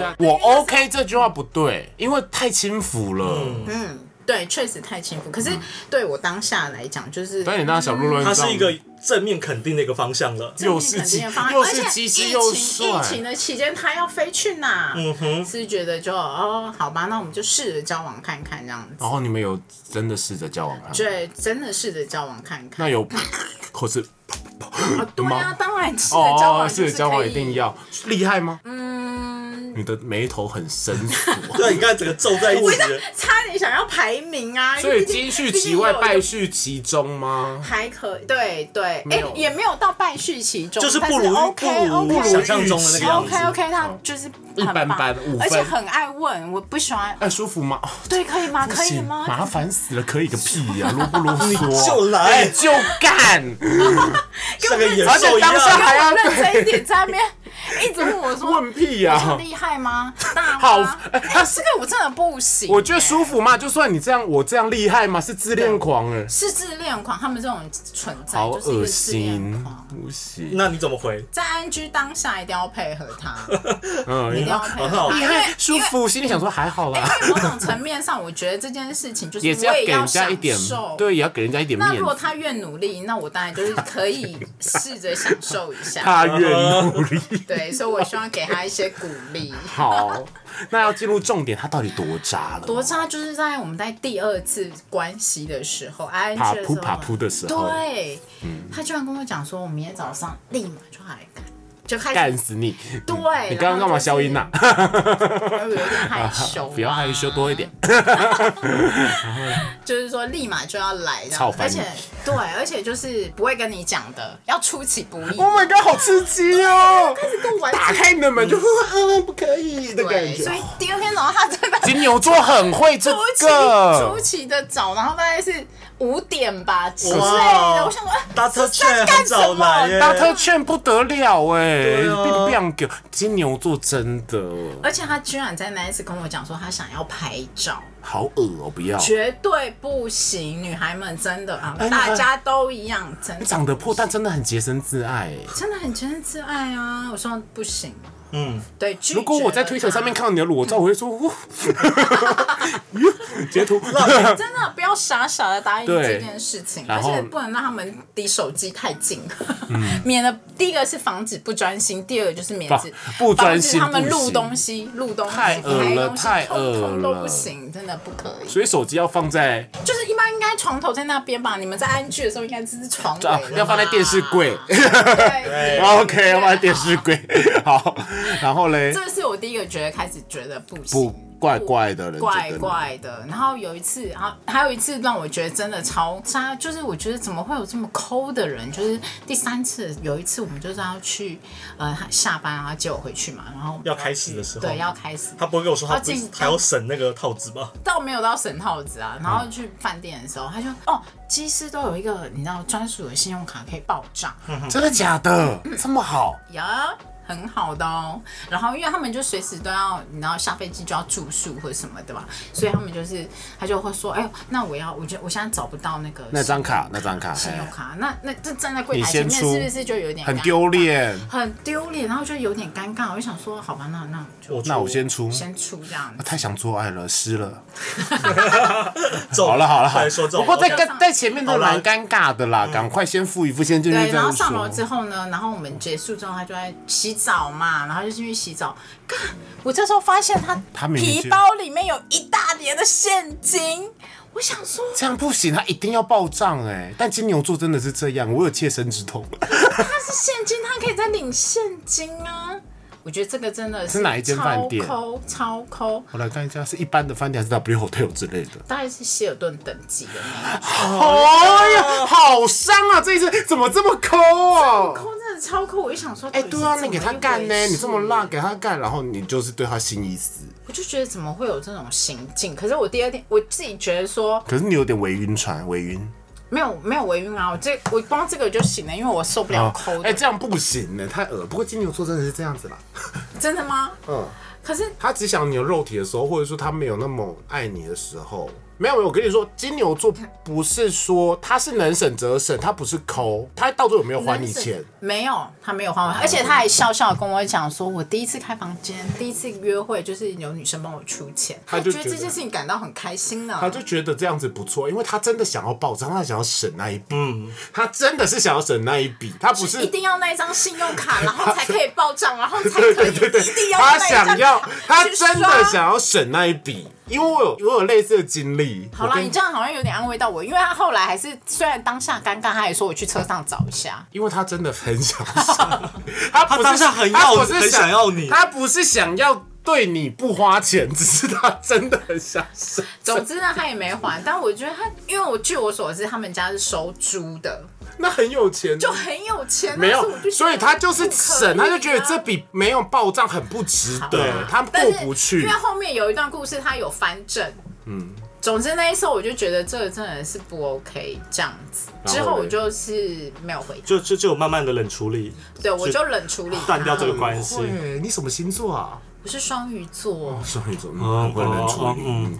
呀，我 OK 这句话不对，因为太轻浮了。嗯，对，确实太轻浮。可是对我当下来讲，就是但你那小鹿乱撞，它是一个正面肯定的一个方向了。又是机又是而且机师又疫情疫情，的期间，他要飞去哪？嗯哼，是觉得就哦，好吧，那我们就试着交往看看这样子。然后你们有真的试着交往看？对，真的试着交往看看。那有，或是哦，对啊，当然试着交往哦，就是是交往一定。要厉害吗？嗯，你的眉头很深锁，对，你看整个皱在一起了。差点想要排名啊，所以金续其外，败絮其中吗？还可以对对，哎、也没有到败絮其中，就是不如 OK 不如 OK 想象中的那个样子 OK OK，他就是一般般五分而且很爱问，我不喜欢。哎，舒服吗？哦对，可以吗？可以吗？麻烦死了，可以个屁呀！啰不啰嗦？就来哎就干。像个野而且兽一当下样。还要认真一点，在那边一直问我说问屁呀、很厉害吗？大 好吗？哎、这个我真的不行、我觉得舒服。服嘛，就算你这样，我这样厉害吗？是自恋狂哎，是自恋狂，他们这种存在好就是一恶个自恋心狂。，不行。那你怎么回？在 NG 当下一定要配合他，嗯，一定要配合很好他，因为舒服，心里想说还好啦，因为某种层面上，我觉得这件事情就是也是要给我也要享人家一点受，。对，也要给人家一点那面子。如果他越努力，那我当然就是可以试着享受一下。他越努力。对，所以我希望给他一些鼓励。好，那要进入重点，他到底多渣了？多渣就是在我们在第二次关系的时候哎爬 G 的时候，扑爬扑的时候，对，他居然跟我讲说，我明天早上立马就来干，就开始干死你！对。你刚刚干嘛消音呐？有点害羞、不要害羞，多一点。就是说立马就要来而且对，而且就是不会跟你讲的，要出其不意。Oh my god，好刺激哦！跟我玩打开你的门就嗯不可以的感对，觉所。以第二天早上他真的金牛座很会这出奇个出，奇的早，然后大概是五点吧之类哇的。我想说，哎大特券很干什么早来耶，大特券不得了哎对啊，变变给金牛座真的而且他居然在那一次跟我讲说，他想要拍照，好恶哦，不要。绝对不行，女孩们真的啊，哎大家都一样，真的长得破，但真的很洁身自爱哎。真的很洁身自爱啊！我说不行，嗯，对，如果我在推特上面看到你的裸照，我会说，截图。真的不要傻傻的答应这件事情，而且不能让他们离手机太近，免得第一个是防止不专心，第二个就是免止防不专心他们录东西，录东西太恶拍东西了太通通都恶了不行，真的不可以。所以手机要放在就是一般应该床头在那边吧，你们在安居的时候应该只是床尾啊要放在电视柜。对 OK，要放在电视柜。好，然后嘞，这是我第一个觉得开始觉得不不行。怪怪的人，怪怪的，然后有一次，然后还有一次让我觉得真的超渣，就是我觉得怎么会有这么抠的人？就是第三次有一次，我们就是要去呃下班，然后接我回去嘛，然后要开始的时候对要开始，他不会跟我说他进还要省那个套子吧？倒没有到省套子啊，然后去饭店的时候，他就哦，机师都有一个你知道专属的信用卡可以报账，真的假的？这么好？呀，很好的哦。然后因为他们就随时都要，你知道下飞机就要住宿或者什么的吧，所以他们就是他就会说，哎呦，那我要，我觉得我现在找不到那个那张卡，那张卡，哎信用卡，那那这站在柜台前面是不是就有点很丢？脸。很丢脸，然后就有点尴尬，我就想说，好吧，那那就我那我先出，先出这样子。太想做爱了，湿了。好了好了好了说这种不过在跟在前面都蛮尴尬的啦，赶快先付一付，先进去对，然后上楼之。后呢，然后我们结束之后，他就在洗澡嘛，然后就进去洗澡。干，我这时候发现他他明明就皮包里面有一大叠的现金，我想说，这样不行，他一定要报账哎。但金牛座真的是这样，我有切身之痛。他是现金，他可以再领现金啊。我觉得这个真的是是哪一间饭店超抠，超抠，我来看一下，是一般的饭店还是 W Hotel 之类的？大概是希尔顿等级的那种。哎呀，好伤啊！这一次怎么这么抠啊？抠真的超抠，我就想说，哎，对啊，你给他干呢，你这么辣，给。给他干，然后你就是对他心已死。我就觉得怎么会有这种行径？可是我第二天我自己觉得说可是你有点微晕船，微晕。没有没有微晕啊，我这我光这个就行了，因为我受不了抠的。哎，这样不行呢，太恶。不过金牛座真的是这样子啦。真的吗？嗯，可是他只想你有肉体的时候，或者说他没有那么爱你的时候，没有没有。我跟你说，金牛座不是说他是能省则省，他不是抠，他到最后有没有还你钱？没有，他没有还我，而且他还笑笑跟我讲说，我第一次开房间，第一次约会就是有女生帮我出钱，他就觉得觉得这件事情感到很开心呢。他就觉得这样子不错，因为他真的想要报账，他想要省那一笔。嗯，他真的是想要省那一笔，他不是一定要那一张信用卡，然后才可以报账，然后才可以，对对一定要他那一张想要，他真的想要省那一笔，因为我有我有类似的经历。好啦，你这样好像有点安慰到我，因为他后来还是虽然当下尴尬，他也说我去车上找一下。因为他真的很想省，他不是他当下很要他很想要你他不是想要对你不花钱，只是他真的很想生。总之呢，他也没还，但我觉得他，因为我据我所知，他们家是收租的，那很有钱，就很有钱啊，没有所以他就是省，他就觉得这笔没有报账很不值得，他过不去因为。后面有一段故事，他有翻正，嗯。总之那一次我就觉得这个真的是不 OK 这样子，之后我就是没有回家，就就就慢慢的冷处理，对我就冷处理断掉这个关系。你什么星座啊？我是双鱼座，双鱼座，嗯嗯，很会冷处理。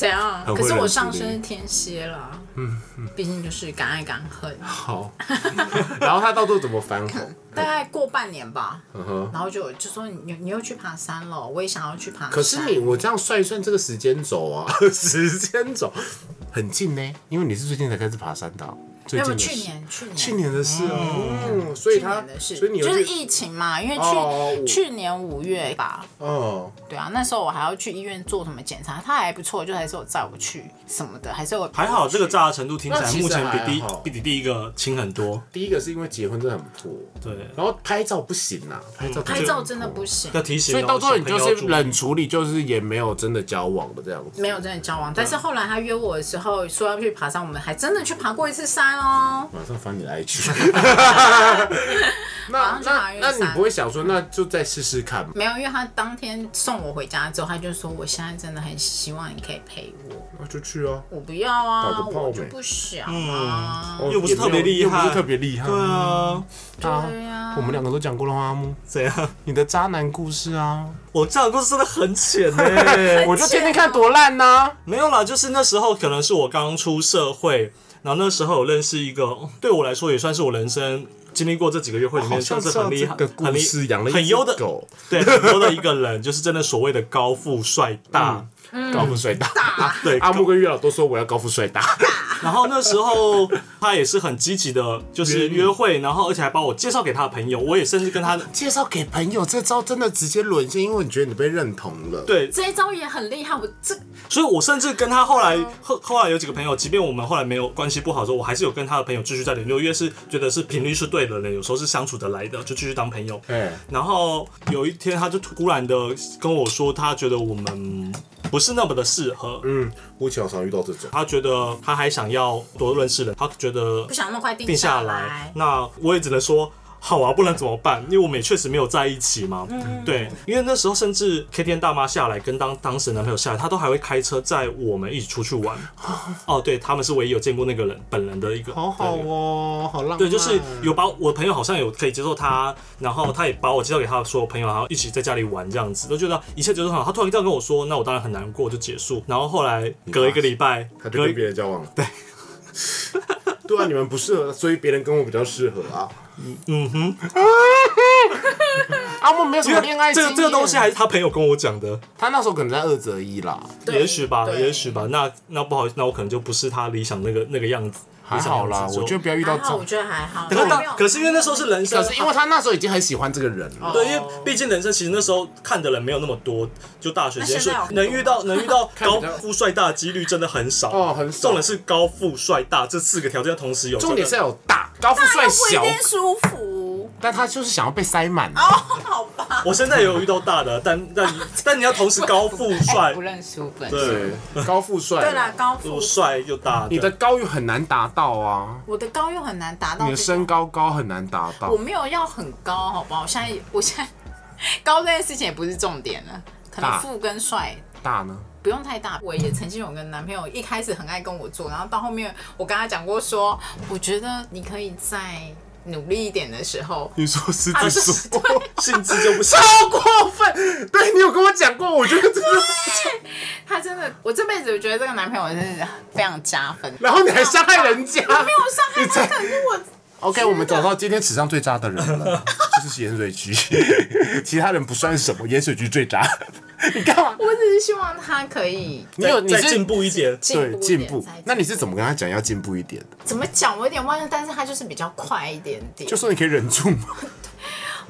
怎样？可是我上升是天蝎啦，嗯，毕竟就是敢爱敢恨。好。然后他到最后怎么翻红？大概过半年吧，嗯哼。然后就就说你你又去爬山了，我也想要去爬山。可是你我这样算一算这个时间轴啊，时间轴很近呢，因为你是最近才开始爬山的啊，最没有近的去年去年去年的事哦，嗯，所以他就是疫情嘛，因为去、哦去年五月吧，哦，对啊，那时候我还要去医院做什么检查，他还不错，就还是有载我去什么的，还是有还好这个炸的程度听起来目前比第一比第一个轻很多。第一个是因为结婚真的很破，对，然后拍照不行啊，拍照拍照真的不行，要提醒哦。所以到最后你就是冷处理，就是也没有真的交往的这样子。没有真的交往。但是后来他约我的时候说要去爬山，我们还真的去爬过一次山哦。马上翻你的 IG。那马上去爬那那你不会想说，那就再试试看吗？没有，因为他当天送我回家之后，他就说我现在真的很希望你可以陪我。那就去啊。我不要啊，我就不想啊。哦又不是特别厉害又不是特别厉害。对啊，啊对呀我们两个都讲过了吗？阿木，怎样？你的渣男故事啊，我这样故事真的很浅呢、我就天天看多烂呐。没有啦，就是那时候可能是我刚出社会，然后那时候我认识一个，对我来说也算是我人生经历过这几个约会里面算是很厉害、的故很厉事，养了很优的，狗，对，很优的一个人，就是真的所谓的高富帅大。高富帅大。对，阿木跟月老都说我要高富帅大。然后那时候他也是很积极的，就是约会，然后而且还把我介绍给他的朋友，我也甚至跟他 介绍给朋友，这招真的直接沦陷，因为你觉得你被认同了。，对，这一招也很厉害，我这所以我甚至跟他后来后后来有几个朋友，即便我们后来没有关系不好的时候，我还是有跟他的朋友继续在联络，因为是觉得是频率是对的人，有时候是相处的来的，就继续当朋友。哎，然后有一天，他就突然的跟我说，他觉得我们不是那么的适合，嗯，我常常遇到这种。他觉得他还想要多认识人，他觉得不想那么快定定下来来。。那我也只能说。好啊，不然怎么办？因为我们也确实没有在一起嘛。嗯对，因为那时候甚至 K 天大妈下来跟当当时男朋友下来，她都还会开车载我们一起出去玩。哦，对，他们是唯一有见过那个人本人的一个。好好哦，好浪漫。对，就是有把我朋友好像有可以接受他，然后他也把我介绍给他的所有朋友，然后一起在家里玩这样子，都觉得一切就是很好。他突然这样跟我说，那我当然很难过，就结束。然后后来隔一个礼拜，隔一他就跟别人交往了。对。对啊，你们不适合，所以别人跟我比较适合啊。嗯哼，阿木没有什么恋爱经验这个这个东西还是他朋友跟我讲的，他那时候可能在二择一啦，对也许吧，对也许吧。那那不好意思，那我可能就不是他理想那个那个样子。还好啦，我觉得不要遇到还好，我这。觉得还好。可是我没有，可是因为那时候是人生，可是因为他那时候已经很喜欢这个人了，对，因为毕竟人生其实那时候看的人没有那么多，就大学时间，所以那现在有能遇到 能遇到看比较高富帅大的几率真的很少。哦很少。重点是高富帅大这四个条件同时有，重点是要有大高富帅不小舒服。但他就是想要被塞满。哦好吧，我现在也有遇到大的，但但你但你要同时高富帅不，认输，不认输。对，高富帅，对啦，，高富又帅又大，你的高又很难达到啊，我的高又很难达到。你的身，高高很难达到我。没有要很高，好不好？我现在我现在 高这件事情也不是重点了，可能富跟帅大呢？不用太大。我也曾经有个男朋友，一开始很爱跟我做，然后到后面我跟他讲过说，我觉得你可以再努力一点的时候，你说狮啊子座，性质就不行。超过分。对你有跟我讲过，我觉得真的。他真的，我这辈子我觉得这个男朋友真是非常加分。然后你还伤害人家，没有伤害他，可是我 OK，我们找到今天史上最渣的人了，就是盐水局，其他人不算什么，盐水局最渣。你干嘛？我只是希望他可以你有你进步一点，对进步那你是怎么跟他讲要进步一点的？怎么讲？我有点忘了，但是他就是比较快一点点。就说你可以忍住吗？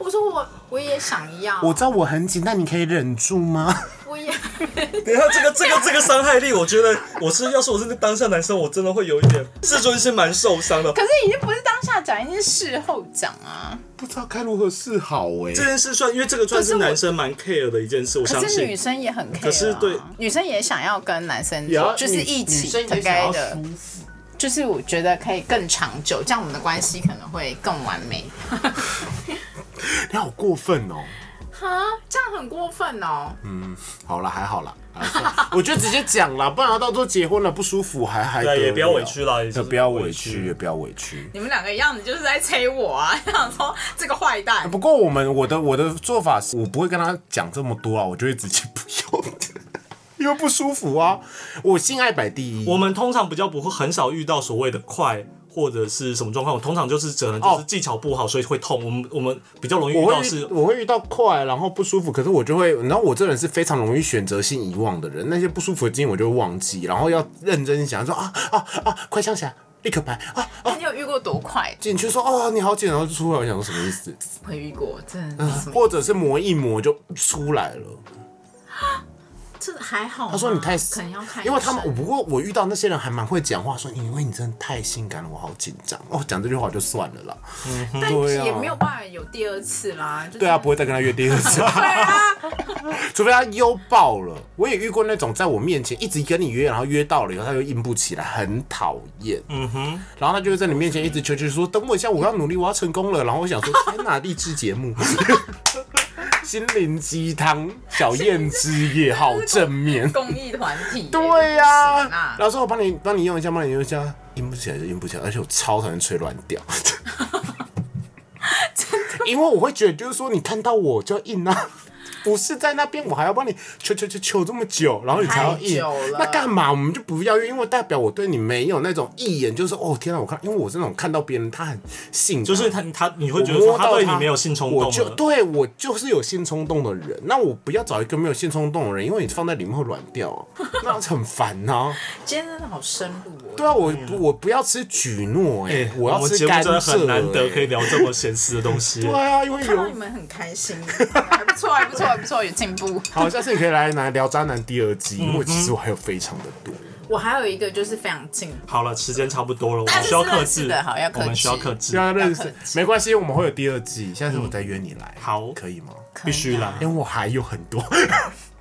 我说我我也想要，我知道我很紧，但你可以忍住吗？我也 等一下这个这个这个伤害力，我觉得我是要是我是那当下男生，我真的会有一点 自尊心蛮受伤的。可是已经不是当下下讲，已经是事后讲啊。不知道该如何是好哎、这件事算，因为这个算是男生蛮 care 的一件事，我相可是女。生也很 care，、啊、可是对女生也想要跟男生也要就是一起女生也想该的。就是我觉得可以更长久，这样我们的关系可能会更完美。你好过分哦！哈，这样很过分哦。嗯好了，还好了 我就直接讲了，不然到时候结婚了不舒服还还对，也不要委屈了，也就不要委屈，也不要委屈。你们两个样子就是在催我啊，想说这个坏蛋。不过我们我的我的做法是我不会跟他讲这么多啊，我就会直接不用，因为不舒服啊。我性爱摆第一，我们通常比较不会很少遇到所谓的快或者是什么状况，我通常就是只能就是哦技巧不好，所以会痛。我们我们比较容易遇到是我会遇到快，然后不舒服，可是我就会，然后我这人是非常容易选择性遗忘的人，那些不舒服的经验我就会忘记，然后要认真想说啊啊啊，快想起来，立刻拍啊啊，你有遇过多快？进去说哦你好紧，然后就出来，我想说什么意思？会遇过，真的是？或者是磨一磨就出来了。这还好。他说你太可能要看，因为他们，我不过我遇到那些人还蛮会讲话，说因为你真的太性感了，我好紧张。哦，讲这句话就算了啦。但对啊也没有办法有第二次啦。就是对啊，不会再跟他约第二次，对啊，除非他优爆了。我也遇过那种在我面前一直跟你约，然后约到了以后他又硬不起来，很讨厌。嗯哼，然后他就会在你面前一直求求说等我一下，我要努力，我要成功了。然后我想说，天哪，励志节目。心灵鸡汤，小燕之夜，好正面。公益团体耶。对呀、老师，我帮你帮你用一下，帮你用一下，硬不起来就硬不起来，而且我超讨厌吹乱调。因为我会觉得，就是说你看到我就要硬啊，不是在那边我还要帮你求求求求这么久，然后你才要硬太久了，那干嘛？我们就不要，因为代表我对你没有那种一眼就是哦天啊，我看，因为我这种看到别人他很性，就是他他你会觉得说摸到对你没有性冲动我就。对我就是有性冲动的人，那我不要找一个没有性冲动的人，因为你放在里面会软掉，那很烦呐、今天真的好深入哦。对啊，我我不要吃举诺哎、哎，我要们节目吃甘蔗、真的很难得哎可以聊这么闲适的东西。对啊，因为看到有你们很开心，还不错，还不错，还不错，有进步。好，下次你可以来来聊渣男第二季，嗯因为其实我还有非常的多。我还有一个就是非常近，好了，时间差不多了，我们需要克制的好要克制。我们需要克制，要认识没关系，我们会有第二季，下次我再约你来，好。可以吗？必须啦。因为我还有很多，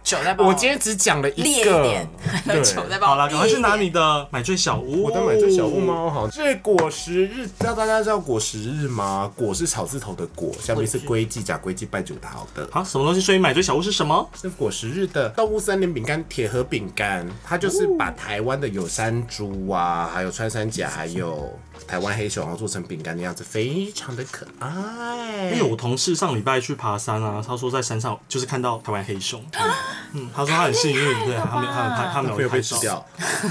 酒在帮我今天只讲了一个一点，，对。酒在帮好了，赶快去拿你的买醉小屋。我的买醉小屋？吗？好，这果实日，知道大家知道果实日吗？果是草字头的果，下面是龟记，甲龟记拜九桃的。好，什么东西？所以买醉小屋是什么？是果实日的动物森林饼干铁盒饼干，它就是把台湾的有山猪啊，还有穿山甲，还有台湾黑熊，然后做成饼干的样子，非常的可爱。因为我同事上礼拜去爬山啊，他说在山上就是看到台湾黑熊，嗯，他说他很幸运，对，他没有他没有拍他没会有拍照，被吃掉，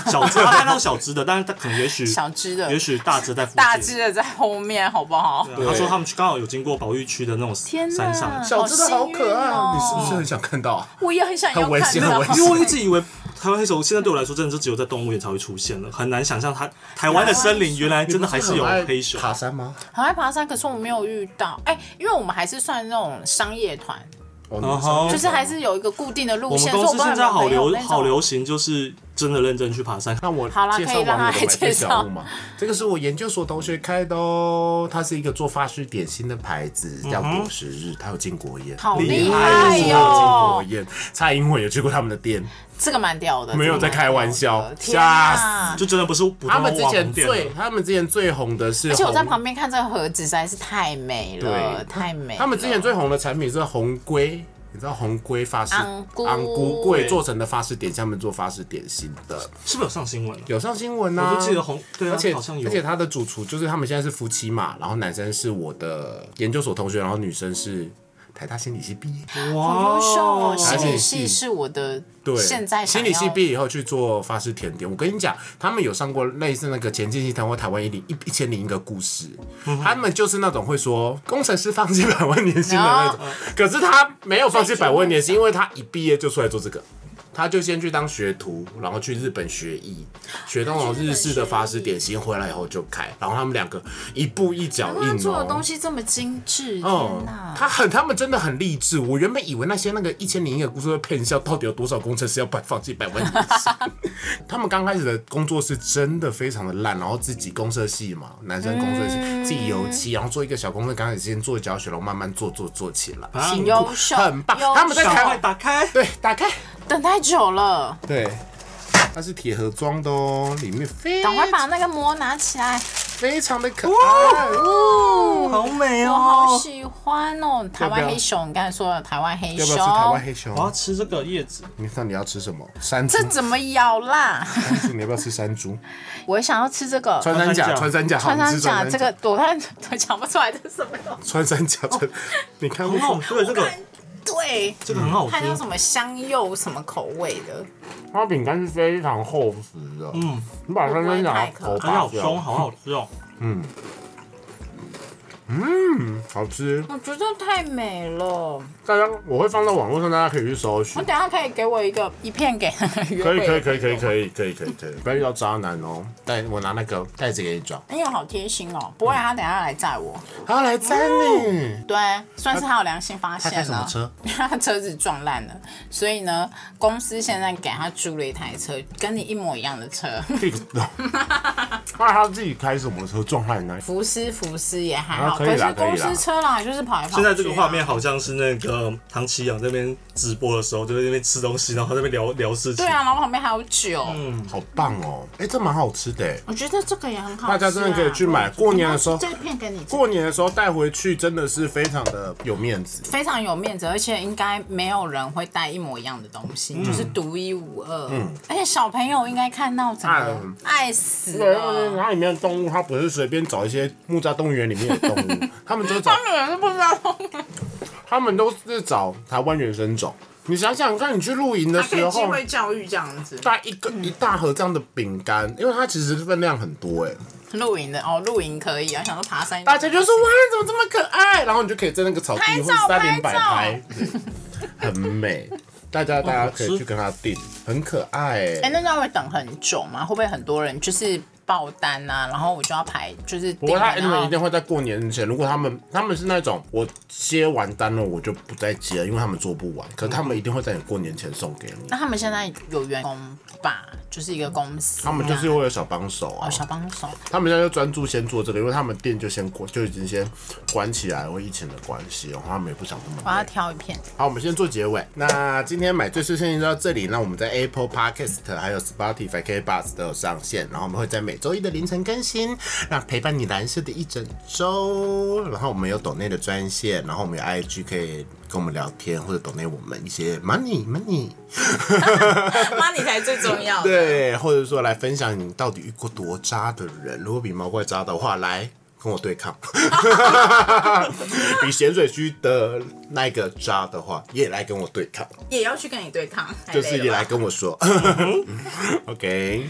小只他看到小只的，但是他可能也许小只的。也，许大只在，大只的在后面，好不好？他说他们去刚好有经过保育区的那种山上，小只的好可爱，你是不是很想看到啊？我也很想要看到。险很危险。因为我一直以为台湾黑熊现在对我来说真的就只有在动物园才会出现了，很难想象它台湾的森林原来真的还是有黑熊。爬山吗？很爱爬山，可是我没有遇到。哎、因为我们还是算那种商业团，就是还是有一个固定的路线我们。公司现在好流好流。行，就是真的认真去爬山。那我好啦介绍可以让他网友的买醉来介小物嘛。这个是我研究所同学开的哦，它是一个做法式点心的牌子，叫果实日，它有进国宴，好厉厉害哟、国宴。蔡英文有去过他们的店，这个蛮屌的，没有在开玩笑这个蛮屌的天哪！就真的不是普通的他们之前红店最了。他们之前最红的是红，而且我在旁边看这个盒子实在是太美了，对太美了。他们之前最红的产品是红龟。你知道红龟法式昂菇昂菇桂做成的法式点心，他们做法式点心的，是不是有上新闻了？有上新闻啊！我就记得红，对啊，而且好像有而。且他的主厨就是他们现在是夫妻嘛，然后男生是我的研究所同学，然后女生是台大心理系毕业，哇。好优秀哦，心理系是我的对，现在心理系毕业以后去做法式甜点。我跟你讲，他们有上过类似那个前进系团或台湾一零一一千零一个故事，他们就是那种会说工程师放弃百万年薪的那种，可是他没有放弃百万年薪，因为他一毕业就出来做这个。他就先去当学徒，然后去日本学艺，学到那种日式的法式点心，回来以后就开。然后他们两个一步一脚印他做的东哦。西这么精致，哦天哪！他很，他们真的很励志。我原本以为那些那个一千零一个故事会骗笑，到底有多少工程师要摆放弃百万年薪？他们刚开始的工作是真的非常的烂，然后自己公社系嘛，男生公社系、自己油漆，然后做一个小公司，刚开始先做教学，然后慢慢做做做起来，辛苦优秀很棒。他们在赶快台湾，打开，对，打开，等太久了，对。它是铁盒装的哦，里面非赶快把那个膜拿起来。非常的可爱哦。好美我好哦！喜欢哦，台湾黑熊，你刚才说了台湾黑熊，要不要吃台湾黑熊我？要吃这个叶子，你看你要吃什么？山猪这，怎么咬啦？山猪，你要不要吃山猪？我想要吃这个穿山甲，穿山甲，好穿山你吃甲，这个我看 我讲不出来这是什么东西。穿山甲，穿，你看不很好出吃，这个对，这个很好吃。它有什么香柚什么口味的？它饼干是非常厚实的。嗯，你把穿山甲的头很好松，，好好吃哦。嗯，好吃。我觉得太美了。大家我会放到网络上，大家可以去搜寻我。等下可以给我一个一片给约可以可以可以可以可以可以可以可以，不要遇到渣男哦。带我拿那个袋子给你装，哎呦，好贴心哦！不会，他等一下来载我。他要来载你。对，算是他有良心发现了。他开什么车？他车子撞烂了，所以呢，公司现在给他租了一台车，跟你一模一样的车。那他自己开什么车撞烂呢？福斯福斯也还好，啊可以啦是公可以啦司车啦，就是跑来跑去、啊。现在这个画面好像是那个唐奇阳这边直播的时候，就在那边吃东西，然后在那边聊 聊事情。对啊，然后旁边还有酒，嗯好棒哦！哎，这蛮好吃的哎。我觉得这个也很好吃、啊。大家真的可以去买过年的时候这片给你，过年的时候带回去真的是非常的有面子。非常有面子，而且应该没有人会带一模一样的东西，嗯就是独一无二。嗯而且小朋友应该看到整个嗯爱死对，了。它里面的动物，它不是随便找一些木栅动物园里面的动物，他们都找他，们也是不知道，他们都是找台湾原生种。你想想看，你去露营的时候，会教育这样子。带一个一大盒这样的饼干，因为它其实分量很多哎，露营的哦，露营可以啊，想说爬山，大家就说哇，怎么这么可爱？然后你就可以在那个草地或者是在那边摆拍很美。大家大家可以去跟他订，很可爱哎、哎。那会等很久吗？会不会很多人就是爆单啊？然后我就要排，就是不过他订 anyway 一定会在过年前，如果他们他们是那种我接完单了我就不再接了，因为他们做不完，可他们一定会在你过年前送给你。那他们现在有员工吧，就是一个公司，他们就是会有小帮手啊哦，小帮手。他们现在就专注先做这个，因为他们店就先关就已经先关起来，因为疫情的关系，然后他们也不想这我要。挑一片，好，我们先做结尾。那今天买最碎碎念就到这里，那我们在 Apple Podcast 还有 Spotify、K Bus 都有上线，然后我们会在每周一的凌晨更新，那陪伴你蓝色的一整周。然后我们有抖内的专线，然后我们有 IG 可以跟我们聊天，或者懂得我们一些 money money money 才最重要的。对，或者说来分享你到底遇过多渣的人，如果比毛怪渣的话，来跟我对抗。比咸水区的那个渣的话，也来跟我对抗，也要去跟你对抗，就是也来跟我说。OK，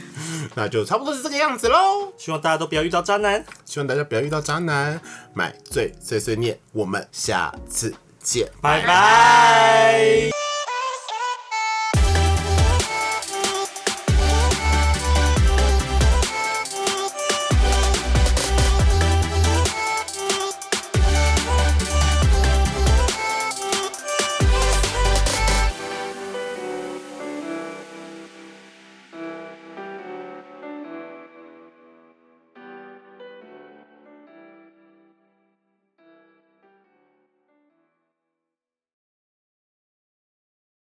那就差不多是这个样子喽。希望大家都不要遇到渣男。希望大家不要遇到渣男，买醉碎碎念，我们下次见。拜拜。